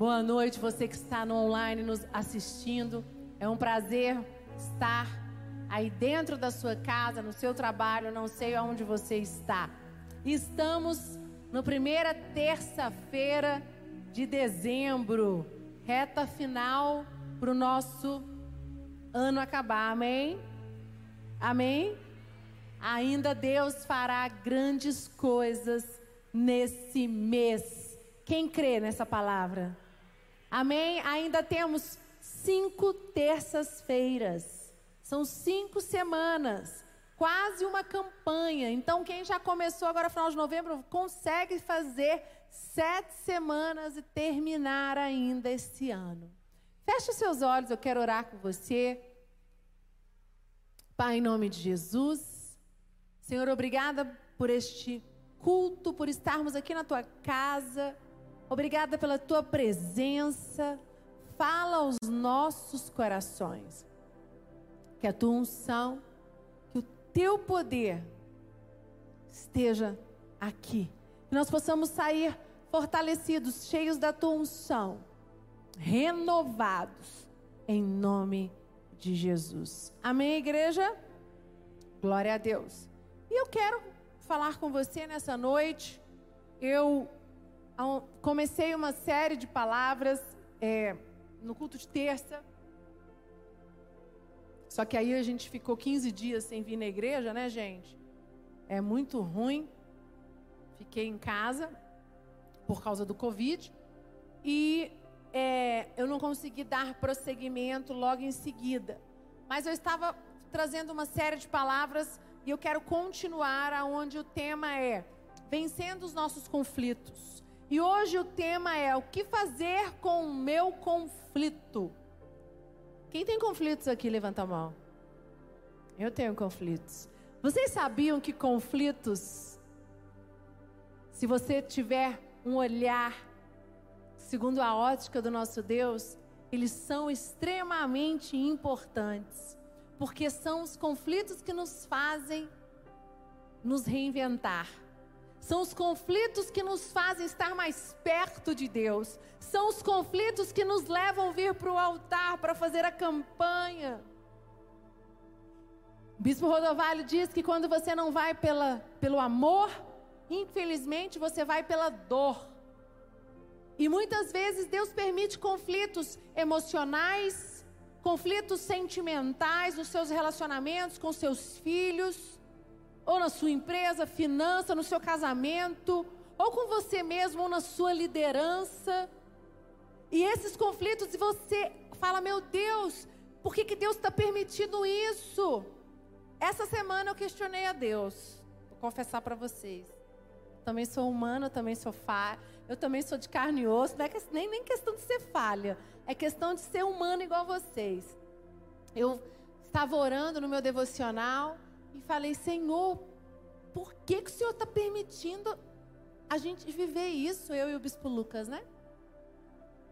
Boa noite, você que está no online nos assistindo. É um prazer estar aí dentro da sua casa, no seu trabalho, não sei aonde você está. Estamos na primeira terça-feira de dezembro, reta final para o nosso ano acabar, amém? Amém? Ainda Deus fará grandes coisas nesse mês. Quem crê nessa palavra? Amém? Ainda temos cinco terças-feiras. São cinco semanas. Quase uma campanha. Então, quem já começou agora final de novembro, consegue fazer sete semanas e terminar ainda esse ano. Feche os seus olhos, eu quero orar com você. Pai, em nome de Jesus. Senhor, obrigada por este culto, por estarmos aqui na tua casa. Obrigada pela tua presença. Fala aos nossos corações. Que a tua unção, que o teu poder esteja aqui. Que nós possamos sair fortalecidos, cheios da tua unção, renovados, em nome de Jesus. Amém, igreja? Glória a Deus. E eu quero falar com você nessa noite. Eu comecei uma série de palavras é, no culto de terça. Só que aí a gente ficou 15 dias sem vir na igreja, né, gente? É muito ruim. Fiquei em casa por causa do Covid. E é, eu não consegui dar prosseguimento logo em seguida. Mas eu estava trazendo uma série de palavras e eu quero continuar aonde o tema é vencendo os nossos conflitos. E hoje o tema é o que fazer com o meu conflito. Quem tem conflitos aqui, levanta a mão. Eu tenho conflitos. Vocês sabiam que conflitos, se você tiver um olhar segundo a ótica do nosso Deus, eles são extremamente importantes, porque são os conflitos que nos fazem nos reinventar. São os conflitos que nos fazem estar mais perto de Deus. São os conflitos que nos levam a vir para o altar para fazer a campanha. O Bispo Rodovalho diz que quando você não vai pela, pelo amor, infelizmente você vai pela dor. E muitas vezes Deus permite conflitos emocionais, conflitos sentimentais nos seus relacionamentos com seus filhos ou na sua empresa, finança, no seu casamento, ou com você mesmo, ou na sua liderança. E esses conflitos, você fala, meu Deus, por que, que Deus está permitindo isso? Essa semana eu questionei a Deus, vou confessar para vocês. Também sou humana, também sou falha, eu também sou de carne e osso, não é nem, nem questão de ser falha, é questão de ser humana igual vocês. Eu estava orando no meu devocional, e falei: Senhor, por que, que o Senhor está permitindo a gente viver isso, eu e o Bispo Lucas, né?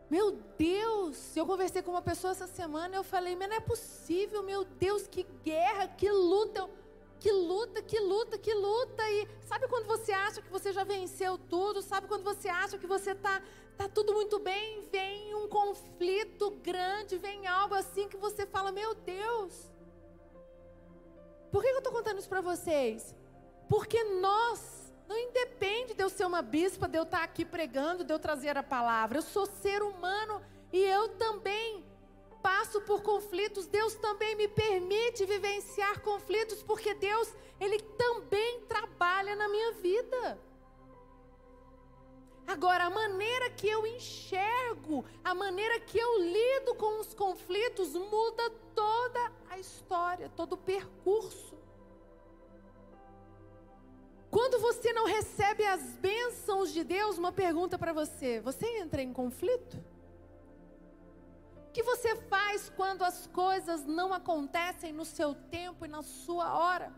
Meu Deus, eu conversei com uma pessoa essa semana eu falei, mas não é possível, meu Deus, que guerra, que luta, que luta, que luta, que luta. E sabe quando você acha que você já venceu tudo? Sabe quando você acha que você está tá tudo muito bem? Vem um conflito grande, vem algo assim que você fala, meu Deus. Por que eu estou contando isso para vocês? Porque nós, não independe de eu ser uma bispa, de eu estar aqui pregando, de eu trazer a palavra. Eu sou ser humano e eu também passo por conflitos. Deus também me permite vivenciar conflitos, porque Deus, Ele também trabalha na minha vida. Agora, a maneira que eu enxergo, a maneira que eu lido com os conflitos muda toda a história, todo o percurso. Quando você não recebe as bênçãos de Deus, uma pergunta para você: você entra em conflito? O que você faz quando as coisas não acontecem no seu tempo e na sua hora?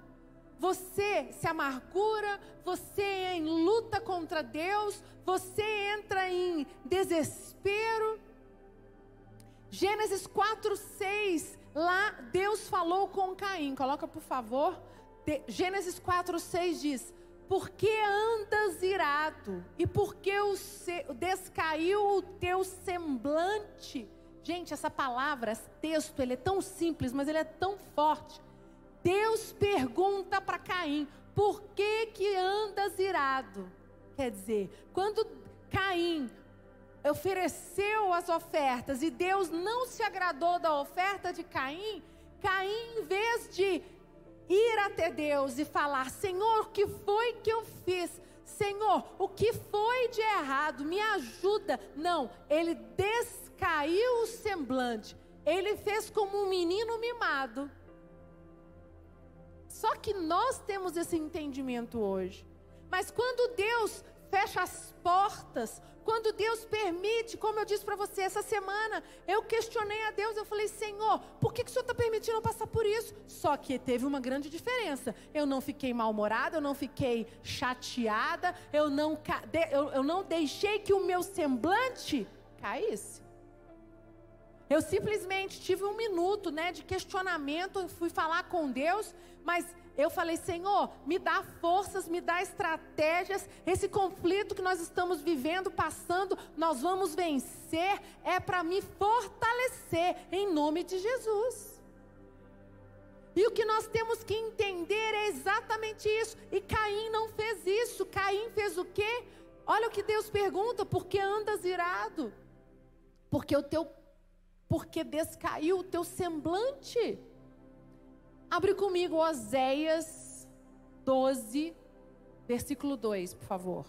Você se amargura, você é em luta contra Deus, você entra em desespero. Gênesis 4, 6, lá Deus falou com Caim, coloca por favor. De, Gênesis 4, 6 diz: por que andas irado? E por que o se, descaiu o teu semblante? Gente, essa palavra, esse texto, ele é tão simples, mas ele é tão forte. Deus pergunta para Caim: por que que andas irado? Quer dizer, quando Caim ofereceu as ofertas e Deus não se agradou da oferta de Caim, Caim, em vez de ir até Deus e falar: Senhor, o que foi que eu fiz? Senhor, o que foi de errado? Me ajuda. Não, ele descaiu o semblante. Ele fez como um menino mimado. Só que nós temos esse entendimento hoje. Mas quando Deus fecha as portas, quando Deus permite, como eu disse para você essa semana, eu questionei a Deus, eu falei, Senhor, por que, que o Senhor está permitindo eu passar por isso? Só que teve uma grande diferença. Eu não fiquei mal-humorada, eu não fiquei chateada, eu não, eu, eu não deixei que o meu semblante caísse. Eu simplesmente tive um minuto né, de questionamento, fui falar com Deus, mas eu falei, Senhor, me dá forças, me dá estratégias. Esse conflito que nós estamos vivendo, passando, nós vamos vencer. É para me fortalecer, em nome de Jesus. E o que nós temos que entender é exatamente isso. E Caim não fez isso. Caim fez o quê? Olha o que Deus pergunta: por que andas irado? Porque o teu porque descaiu o teu semblante. Abre comigo Oséias 12, versículo 2, por favor.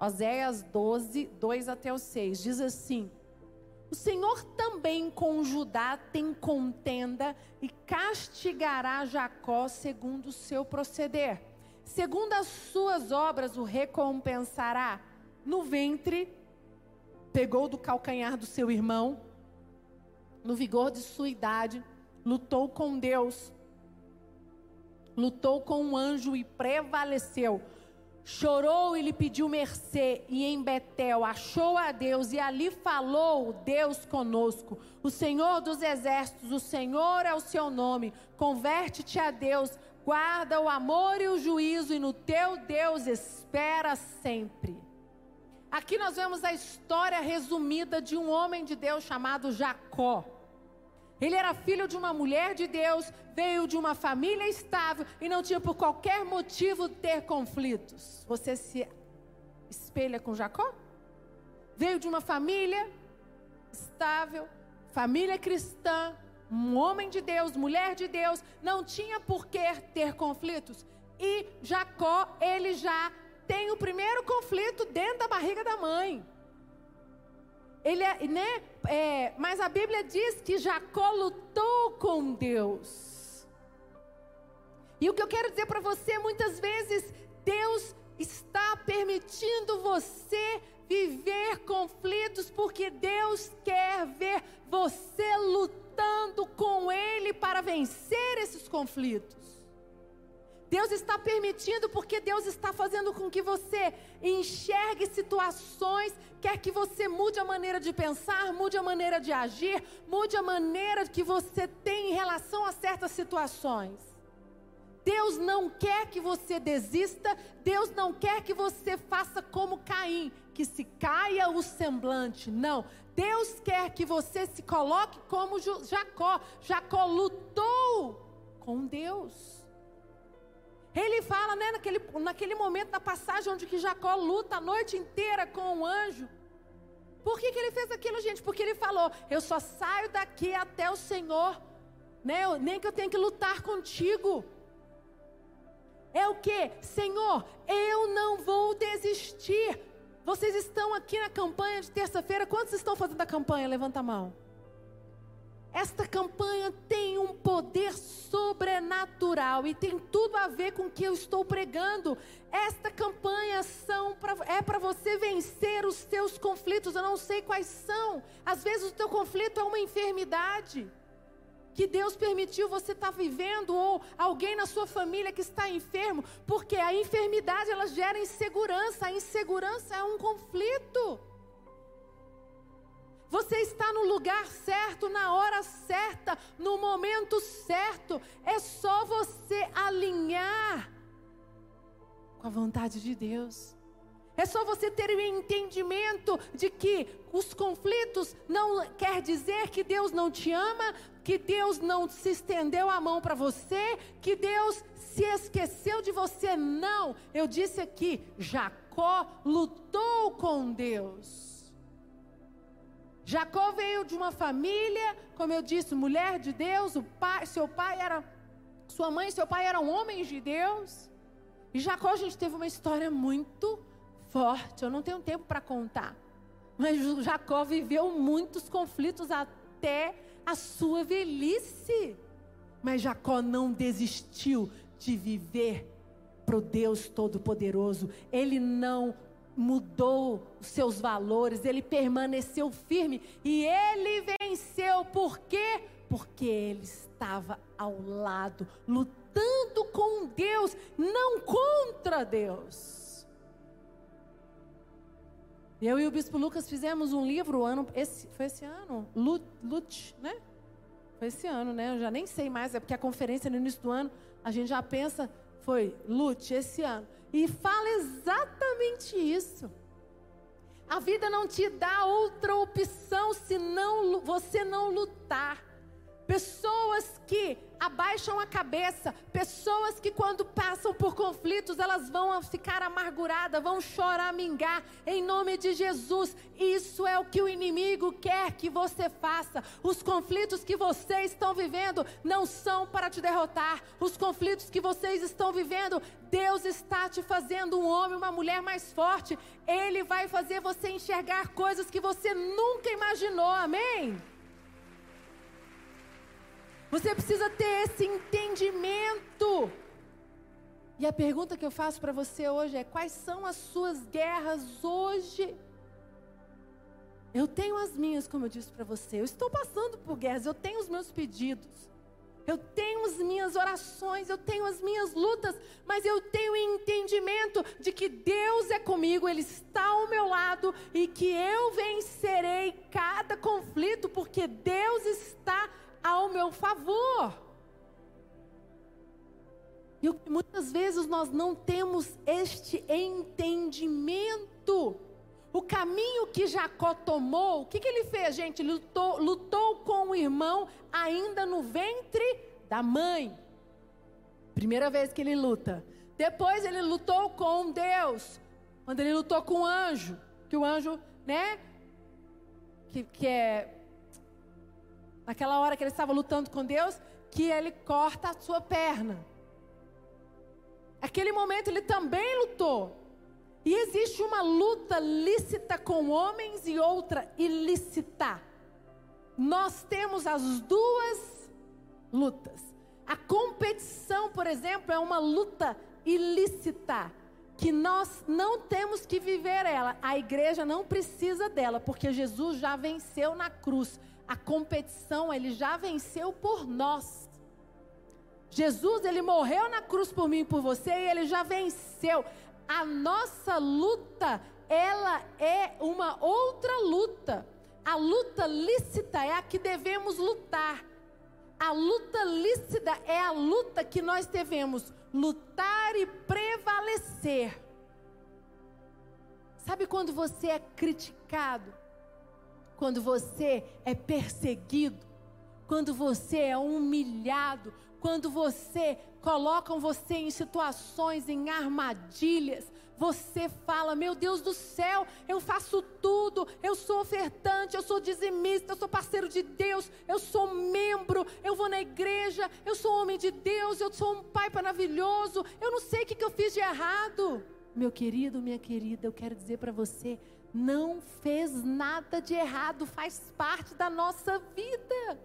Oséias 12, 2 até o 6. Diz assim: O Senhor também com Judá tem contenda e castigará Jacó segundo o seu proceder. Segundo as suas obras o recompensará. No ventre, pegou do calcanhar do seu irmão, no vigor de sua idade, lutou com Deus lutou com um anjo e prevaleceu. Chorou e lhe pediu mercê, e em Betel achou a Deus, e ali falou Deus conosco. O Senhor dos exércitos, o Senhor é o seu nome. Converte-te a Deus, guarda o amor e o juízo, e no teu Deus espera sempre. Aqui nós vemos a história resumida de um homem de Deus chamado Jacó. Ele era filho de uma mulher de Deus, veio de uma família estável e não tinha por qualquer motivo ter conflitos. Você se espelha com Jacó? Veio de uma família estável, família cristã, um homem de Deus, mulher de Deus, não tinha por que ter conflitos. E Jacó, ele já tem o primeiro conflito dentro da barriga da mãe. Ele é, né? É, mas a Bíblia diz que Jacó lutou com Deus. E o que eu quero dizer para você, muitas vezes Deus está permitindo você viver conflitos porque Deus quer ver você lutando com Ele para vencer esses conflitos. Deus está permitindo porque Deus está fazendo com que você enxergue situações, quer que você mude a maneira de pensar, mude a maneira de agir, mude a maneira que você tem em relação a certas situações. Deus não quer que você desista, Deus não quer que você faça como Caim, que se caia o semblante. Não, Deus quer que você se coloque como Jacó. Jacó lutou com Deus. Ele fala, né, naquele, naquele momento da passagem onde que Jacó luta a noite inteira com o anjo. Por que, que ele fez aquilo, gente? Porque ele falou: Eu só saio daqui até o Senhor, né? nem que eu tenha que lutar contigo. É o que? Senhor, eu não vou desistir. Vocês estão aqui na campanha de terça-feira. Quantos estão fazendo a campanha? Levanta a mão. Esta campanha tem um poder sobrenatural e tem tudo a ver com o que eu estou pregando. Esta campanha são pra, é para você vencer os seus conflitos. Eu não sei quais são. Às vezes o teu conflito é uma enfermidade que Deus permitiu você estar tá vivendo ou alguém na sua família que está enfermo, porque a enfermidade ela gera insegurança. A insegurança é um conflito. Você está no lugar certo, na hora certa, no momento certo. É só você alinhar com a vontade de Deus. É só você ter o entendimento de que os conflitos não quer dizer que Deus não te ama, que Deus não se estendeu a mão para você, que Deus se esqueceu de você. Não, eu disse aqui, Jacó lutou com Deus. Jacó veio de uma família, como eu disse, mulher de Deus, o pai, seu pai era sua mãe e seu pai eram homens de Deus. E Jacó, a gente teve uma história muito forte. Eu não tenho tempo para contar. Mas Jacó viveu muitos conflitos até a sua velhice. Mas Jacó não desistiu de viver para o Deus Todo-Poderoso. Ele não mudou os seus valores, ele permaneceu firme e ele venceu. Por quê? Porque ele estava ao lado, lutando com Deus, não contra Deus. Eu e o Bispo Lucas fizemos um livro ano, esse, foi esse ano, Lut, Lut, né? Foi esse ano, né? Eu já nem sei mais, é porque a conferência no início do ano, a gente já pensa, foi Lut, esse ano. E fala exatamente isso. A vida não te dá outra opção senão você não lutar. Pessoas que abaixam a cabeça, pessoas que quando passam por conflitos, elas vão ficar amarguradas, vão chorar, mingar, em nome de Jesus. Isso é o que o inimigo quer que você faça. Os conflitos que vocês estão vivendo não são para te derrotar. Os conflitos que vocês estão vivendo, Deus está te fazendo um homem, uma mulher mais forte. Ele vai fazer você enxergar coisas que você nunca imaginou. Amém? Você precisa ter esse entendimento. E a pergunta que eu faço para você hoje é: quais são as suas guerras hoje? Eu tenho as minhas, como eu disse para você. Eu estou passando por guerras, eu tenho os meus pedidos. Eu tenho as minhas orações, eu tenho as minhas lutas, mas eu tenho entendimento de que Deus é comigo, Ele está ao meu lado e que eu vencerei cada conflito, porque Deus está ao meu favor. E muitas vezes nós não temos este entendimento. O caminho que Jacó tomou, o que, que ele fez, gente? Lutou, lutou com o irmão ainda no ventre da mãe. Primeira vez que ele luta. Depois ele lutou com Deus. Quando ele lutou com o anjo. Que o anjo, né? Que, que é naquela hora que ele estava lutando com Deus, que ele corta a sua perna. Aquele momento ele também lutou. E existe uma luta lícita com homens e outra ilícita. Nós temos as duas lutas. A competição, por exemplo, é uma luta ilícita que nós não temos que viver ela. A igreja não precisa dela, porque Jesus já venceu na cruz a competição ele já venceu por nós. Jesus, ele morreu na cruz por mim e por você e ele já venceu. A nossa luta, ela é uma outra luta. A luta lícita é a que devemos lutar. A luta lícita é a luta que nós devemos lutar e prevalecer. Sabe quando você é criticado? Quando você é perseguido, quando você é humilhado, quando você colocam você em situações, em armadilhas, você fala: Meu Deus do céu, eu faço tudo, eu sou ofertante, eu sou dizimista, eu sou parceiro de Deus, eu sou membro, eu vou na igreja, eu sou homem de Deus, eu sou um pai maravilhoso, eu não sei o que, eu fiz de errado. Meu querido, minha querida, eu quero dizer para você: não fez nada de errado, faz parte da nossa vida.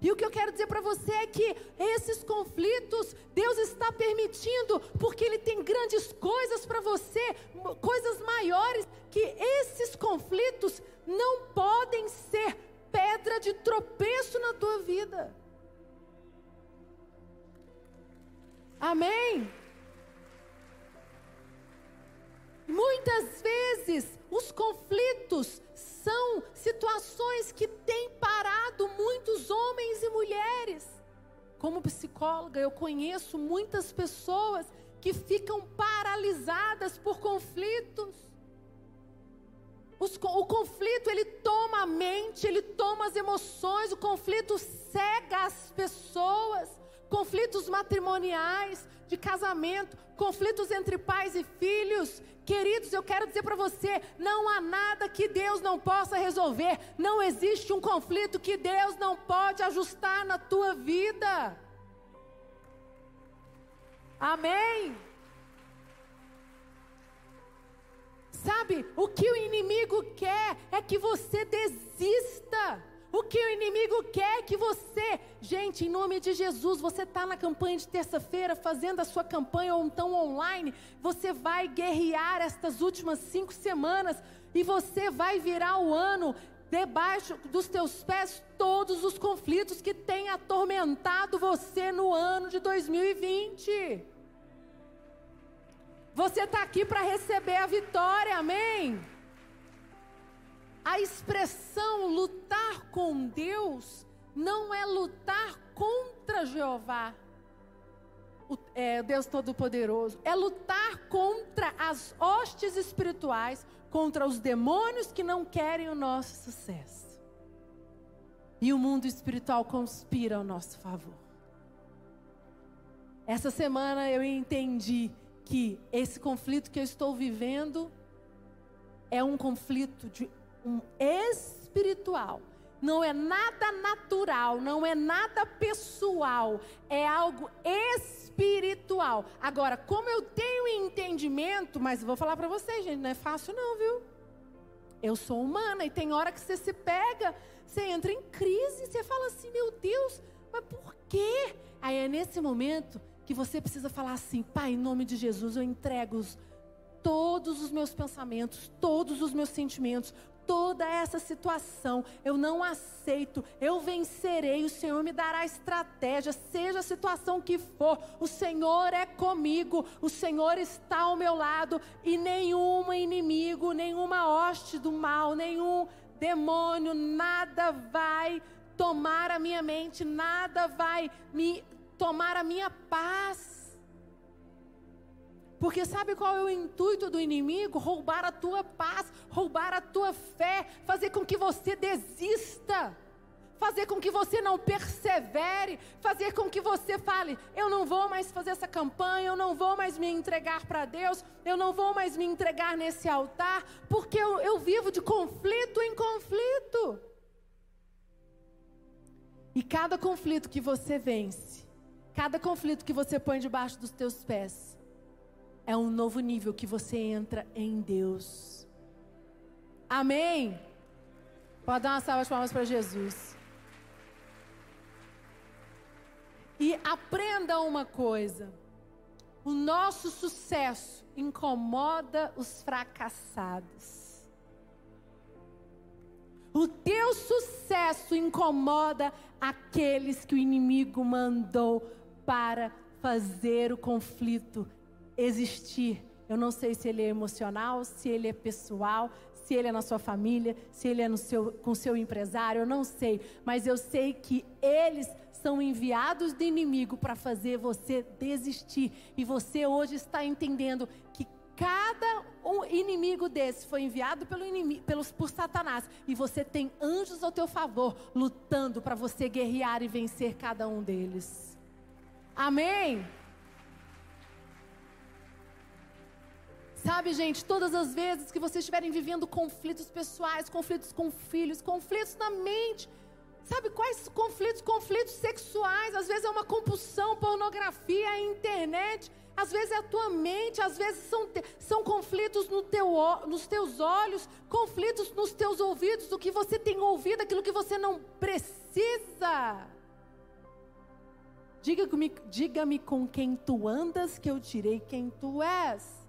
E o que eu quero dizer para você é que esses conflitos Deus está permitindo, porque Ele tem grandes coisas para você, coisas maiores, que esses conflitos não podem ser pedra de tropeço na tua vida. Amém? Muitas vezes os conflitos são situações que têm parado muitos homens e mulheres. Como psicóloga, eu conheço muitas pessoas que ficam paralisadas por conflitos. Os, o conflito ele toma a mente, ele toma as emoções, o conflito cega as pessoas. Conflitos matrimoniais, de casamento, conflitos entre pais e filhos. Queridos, eu quero dizer para você: não há nada que Deus não possa resolver. Não existe um conflito que Deus não pode ajustar na tua vida. Amém? Sabe, o que o inimigo quer é que você desista. O que o inimigo quer que você, gente, em nome de Jesus, você está na campanha de terça-feira, fazendo a sua campanha ou então online, você vai guerrear estas últimas cinco semanas e você vai virar o ano debaixo dos teus pés todos os conflitos que têm atormentado você no ano de 2020. Você está aqui para receber a vitória, amém? A expressão lutar com Deus não é lutar contra Jeová, o é, Deus Todo-Poderoso, é lutar contra as hostes espirituais, contra os demônios que não querem o nosso sucesso. E o mundo espiritual conspira ao nosso favor. Essa semana eu entendi que esse conflito que eu estou vivendo é um conflito de espiritual. Não é nada natural, não é nada pessoal, é algo espiritual. Agora, como eu tenho entendimento, mas vou falar para vocês, gente, não é fácil não, viu? Eu sou humana e tem hora que você se pega, você entra em crise, você fala assim, meu Deus, mas por quê? Aí é nesse momento que você precisa falar assim: Pai, em nome de Jesus, eu entrego todos os meus pensamentos, todos os meus sentimentos, toda essa situação. Eu não aceito, eu vencerei. O Senhor me dará estratégia, seja a situação que for. O Senhor é comigo, o Senhor está ao meu lado e nenhum inimigo, nenhuma hoste do mal, nenhum demônio, nada vai tomar a minha mente, nada vai me tomar a minha paz. Porque sabe qual é o intuito do inimigo? Roubar a tua paz, roubar a tua fé, fazer com que você desista, fazer com que você não persevere, fazer com que você fale: eu não vou mais fazer essa campanha, eu não vou mais me entregar para Deus, eu não vou mais me entregar nesse altar, porque eu, eu vivo de conflito em conflito. E cada conflito que você vence, Cada conflito que você põe debaixo dos teus pés é um novo nível que você entra em Deus. Amém? Pode dar uma salva de palmas para Jesus. E aprenda uma coisa: o nosso sucesso incomoda os fracassados. O teu sucesso incomoda aqueles que o inimigo mandou para fazer o conflito existir. Eu não sei se ele é emocional, se ele é pessoal, se ele é na sua família, se ele é no seu, com seu empresário, eu não sei. Mas eu sei que eles são enviados do inimigo para fazer você desistir. E você hoje está entendendo que cada um inimigo desse foi enviado pelo inimigo, pelos, por Satanás. E você tem anjos ao teu favor, lutando para você guerrear e vencer cada um deles. Amém? Sabe, gente, todas as vezes que vocês estiverem vivendo conflitos pessoais, conflitos com filhos, conflitos na mente, sabe quais conflitos? Conflitos sexuais, às vezes é uma compulsão, pornografia, a internet, às vezes é a tua mente, às vezes são, são conflitos no teu, nos teus olhos, conflitos nos teus ouvidos, do que você tem ouvido, aquilo que você não precisa. Diga-me diga com quem tu andas, que eu direi quem tu és.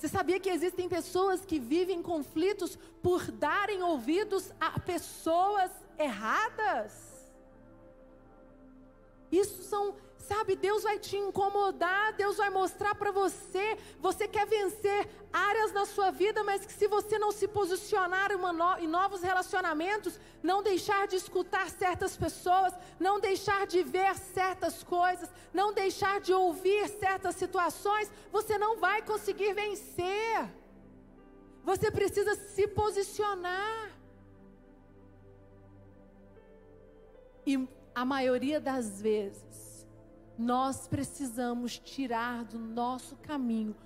Você sabia que existem pessoas que vivem conflitos por darem ouvidos a pessoas erradas? Isso são, sabe, Deus vai te incomodar, Deus vai mostrar para você. Você quer vencer áreas na sua vida, mas que se você não se posicionar em novos relacionamentos, não deixar de escutar certas pessoas, não deixar de ver certas coisas, não deixar de ouvir certas situações, você não vai conseguir vencer. Você precisa se posicionar. E a maioria das vezes, nós precisamos tirar do nosso caminho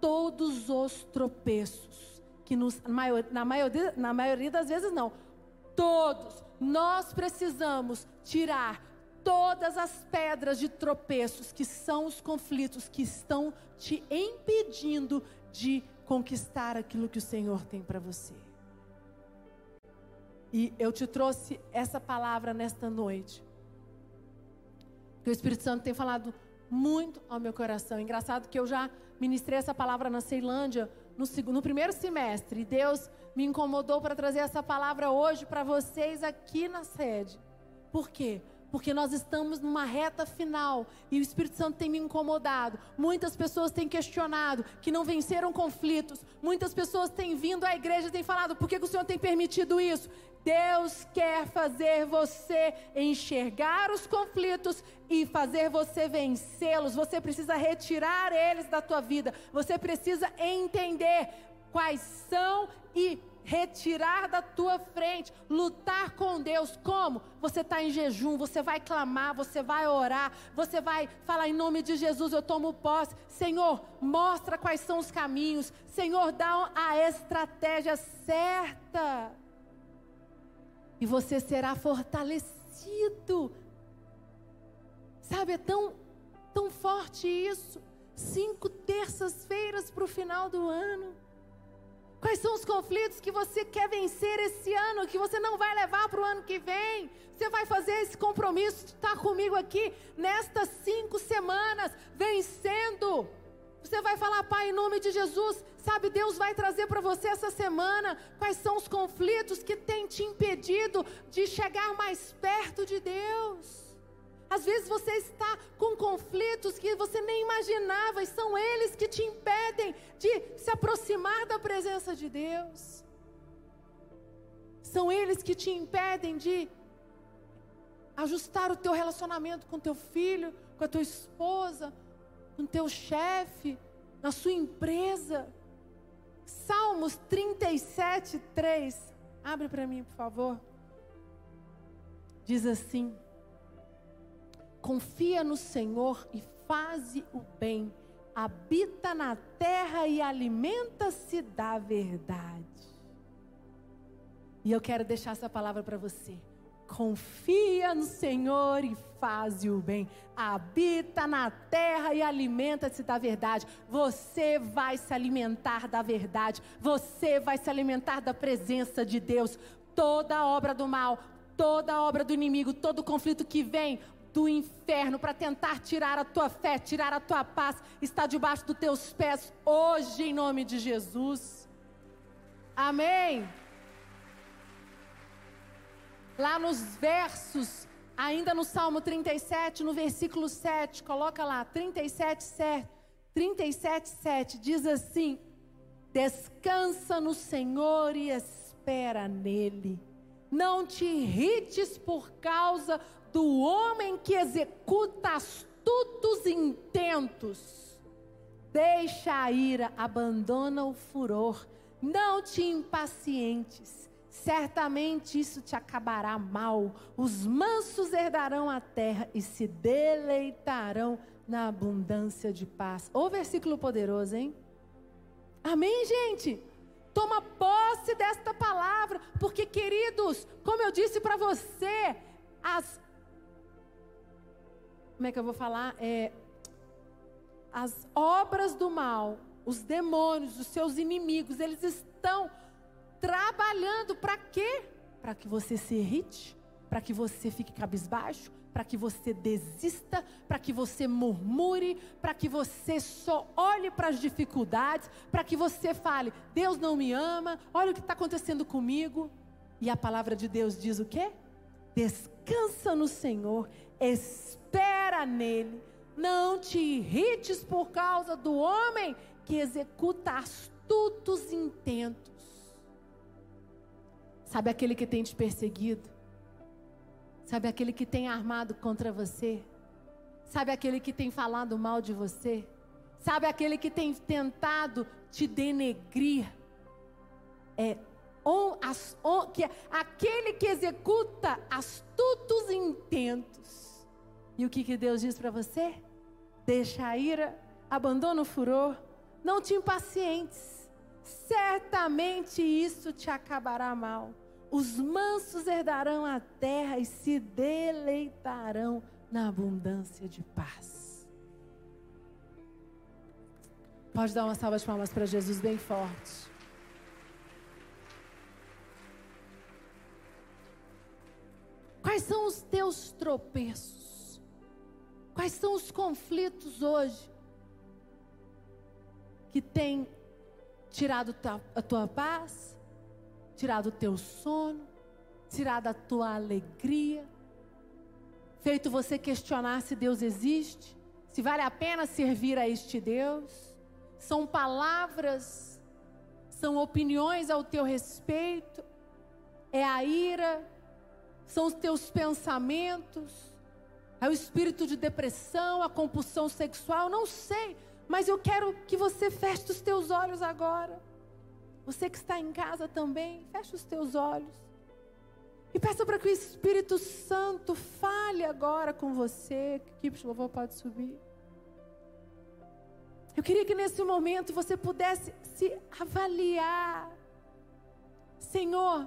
todos os tropeços que nos, na, maioria, na maioria das vezes não, todos. Nós precisamos tirar todas as pedras de tropeços que são os conflitos que estão te impedindo de conquistar aquilo que o Senhor tem para você. E eu te trouxe essa palavra nesta noite. Que o Espírito Santo tem falado muito ao meu coração. Engraçado que eu já ministrei essa palavra na Ceilândia no, segundo, no primeiro semestre. E Deus me incomodou para trazer essa palavra hoje para vocês aqui na sede. Por quê? porque nós estamos numa reta final e o Espírito Santo tem me incomodado. Muitas pessoas têm questionado que não venceram conflitos. Muitas pessoas têm vindo à igreja e têm falado: por que, que o Senhor tem permitido isso? Deus quer fazer você enxergar os conflitos e fazer você vencê-los. Você precisa retirar eles da tua vida. Você precisa entender quais são e retirar da tua frente, lutar com Deus. Como? Você está em jejum, você vai clamar, você vai orar, você vai falar em nome de Jesus, eu tomo posse. Senhor, mostra quais são os caminhos. Senhor, dá a estratégia certa. E você será fortalecido. Sabe, é tão, tão forte isso. Cinco terças-feiras para o final do ano. Quais são os conflitos que você quer vencer esse ano, que você não vai levar para o ano que vem? Você vai fazer esse compromisso de estar comigo aqui nestas cinco semanas, vencendo. Você vai falar, Pai, em nome de Jesus, sabe, Deus vai trazer para você essa semana quais são os conflitos que têm te impedido de chegar mais perto de Deus. Às vezes você está com conflitos que você nem imaginava e são eles que te impedem de se aproximar da presença de Deus. São eles que te impedem de ajustar o teu relacionamento com teu filho, com a tua esposa, com teu chefe, na sua empresa. Salmos 37, 3. Abre para mim, por favor. Diz assim: Confia no Senhor e faze o bem. Habita na terra e alimenta-se da verdade. E eu quero deixar essa palavra para você. Confia no Senhor e faze o bem. Habita na terra e alimenta-se da verdade. Você vai se alimentar da verdade. Você vai se alimentar da presença de Deus. Toda obra do mal, toda obra do inimigo, todo conflito que vem, do inferno para tentar tirar a tua fé, tirar a tua paz, está debaixo dos teus pés hoje, em nome de Jesus. Amém. Lá nos versos, ainda no Salmo 37, no versículo 7, coloca lá, 37, 7, 37, 7, diz assim: Descansa no Senhor e espera nele. Não te irrites por causa do homem que executa astutos intentos. Deixa a ira, abandona o furor. Não te impacientes. Certamente isso te acabará mal. Os mansos herdarão a terra e se deleitarão na abundância de paz. O versículo poderoso, hein? Amém, gente? Toma posse desta palavra, porque, queridos, como eu disse para você, as como é que eu vou falar? É, as obras do mal, os demônios, os seus inimigos, eles estão trabalhando para quê? Para que você se irrite, para que você fique cabisbaixo, para que você desista, para que você murmure, para que você só olhe para as dificuldades, para que você fale: Deus não me ama, olha o que está acontecendo comigo. E a palavra de Deus diz o quê? Descansa no Senhor, espera nele. Não te irrites por causa do homem que executa astutos intentos. Sabe aquele que tem te perseguido? Sabe aquele que tem armado contra você? Sabe aquele que tem falado mal de você? Sabe aquele que tem tentado te denegrir? É on, as, on, que, é aquele que executa astutos intentos. E o que, que Deus diz para você? Deixa a ira, abandona o furor, não te impacientes. Certamente isso te acabará mal. Os mansos herdarão a terra e se deleitarão na abundância de paz. Pode dar uma salva de palmas para Jesus bem forte. Quais são os teus tropeços? Quais são os conflitos hoje que têm tirado a tua paz, tirado o teu sono, tirado a tua alegria, feito você questionar se Deus existe, se vale a pena servir a este Deus? São palavras, são opiniões ao teu respeito, é a ira, são os teus pensamentos, é o espírito de depressão, a compulsão sexual, não sei, mas eu quero que você feche os teus olhos agora. Você que está em casa também, feche os teus olhos. E peça para que o Espírito Santo fale agora com você. Que equipe de louvor pode subir. Eu queria que nesse momento você pudesse se avaliar. Senhor,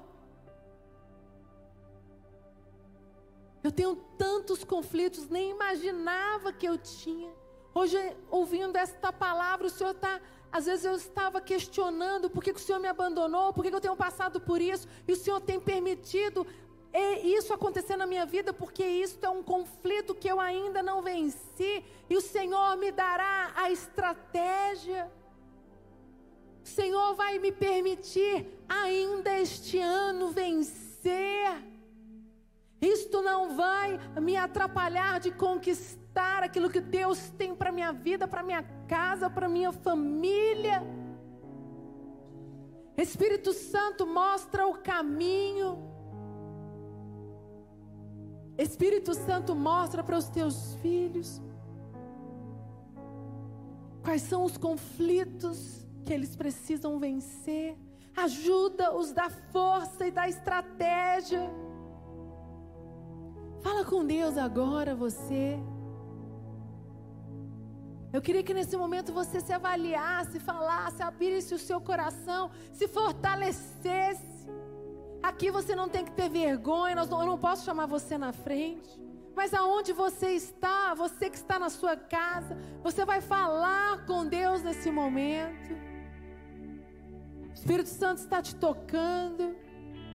Eu tenho tantos conflitos, nem imaginava que eu tinha. Hoje, ouvindo esta palavra, o Senhor está. Às vezes eu estava questionando por que, que o Senhor me abandonou, por que, que eu tenho passado por isso, e o Senhor tem permitido isso acontecer na minha vida, porque isso é um conflito que eu ainda não venci, e o Senhor me dará a estratégia. O Senhor vai me permitir ainda este ano vencer. Isto não vai me atrapalhar de conquistar aquilo que Deus tem para minha vida, para minha casa, para minha família. Espírito Santo mostra o caminho. Espírito Santo mostra para os teus filhos quais são os conflitos que eles precisam vencer. Ajuda-os da força e da estratégia. Fala com Deus agora, você. Eu queria que nesse momento você se avaliasse, falasse, abrisse o seu coração, se fortalecesse. Aqui você não tem que ter vergonha, eu não posso chamar você na frente. Mas aonde você está, você que está na sua casa, você vai falar com Deus nesse momento. O Espírito Santo está te tocando.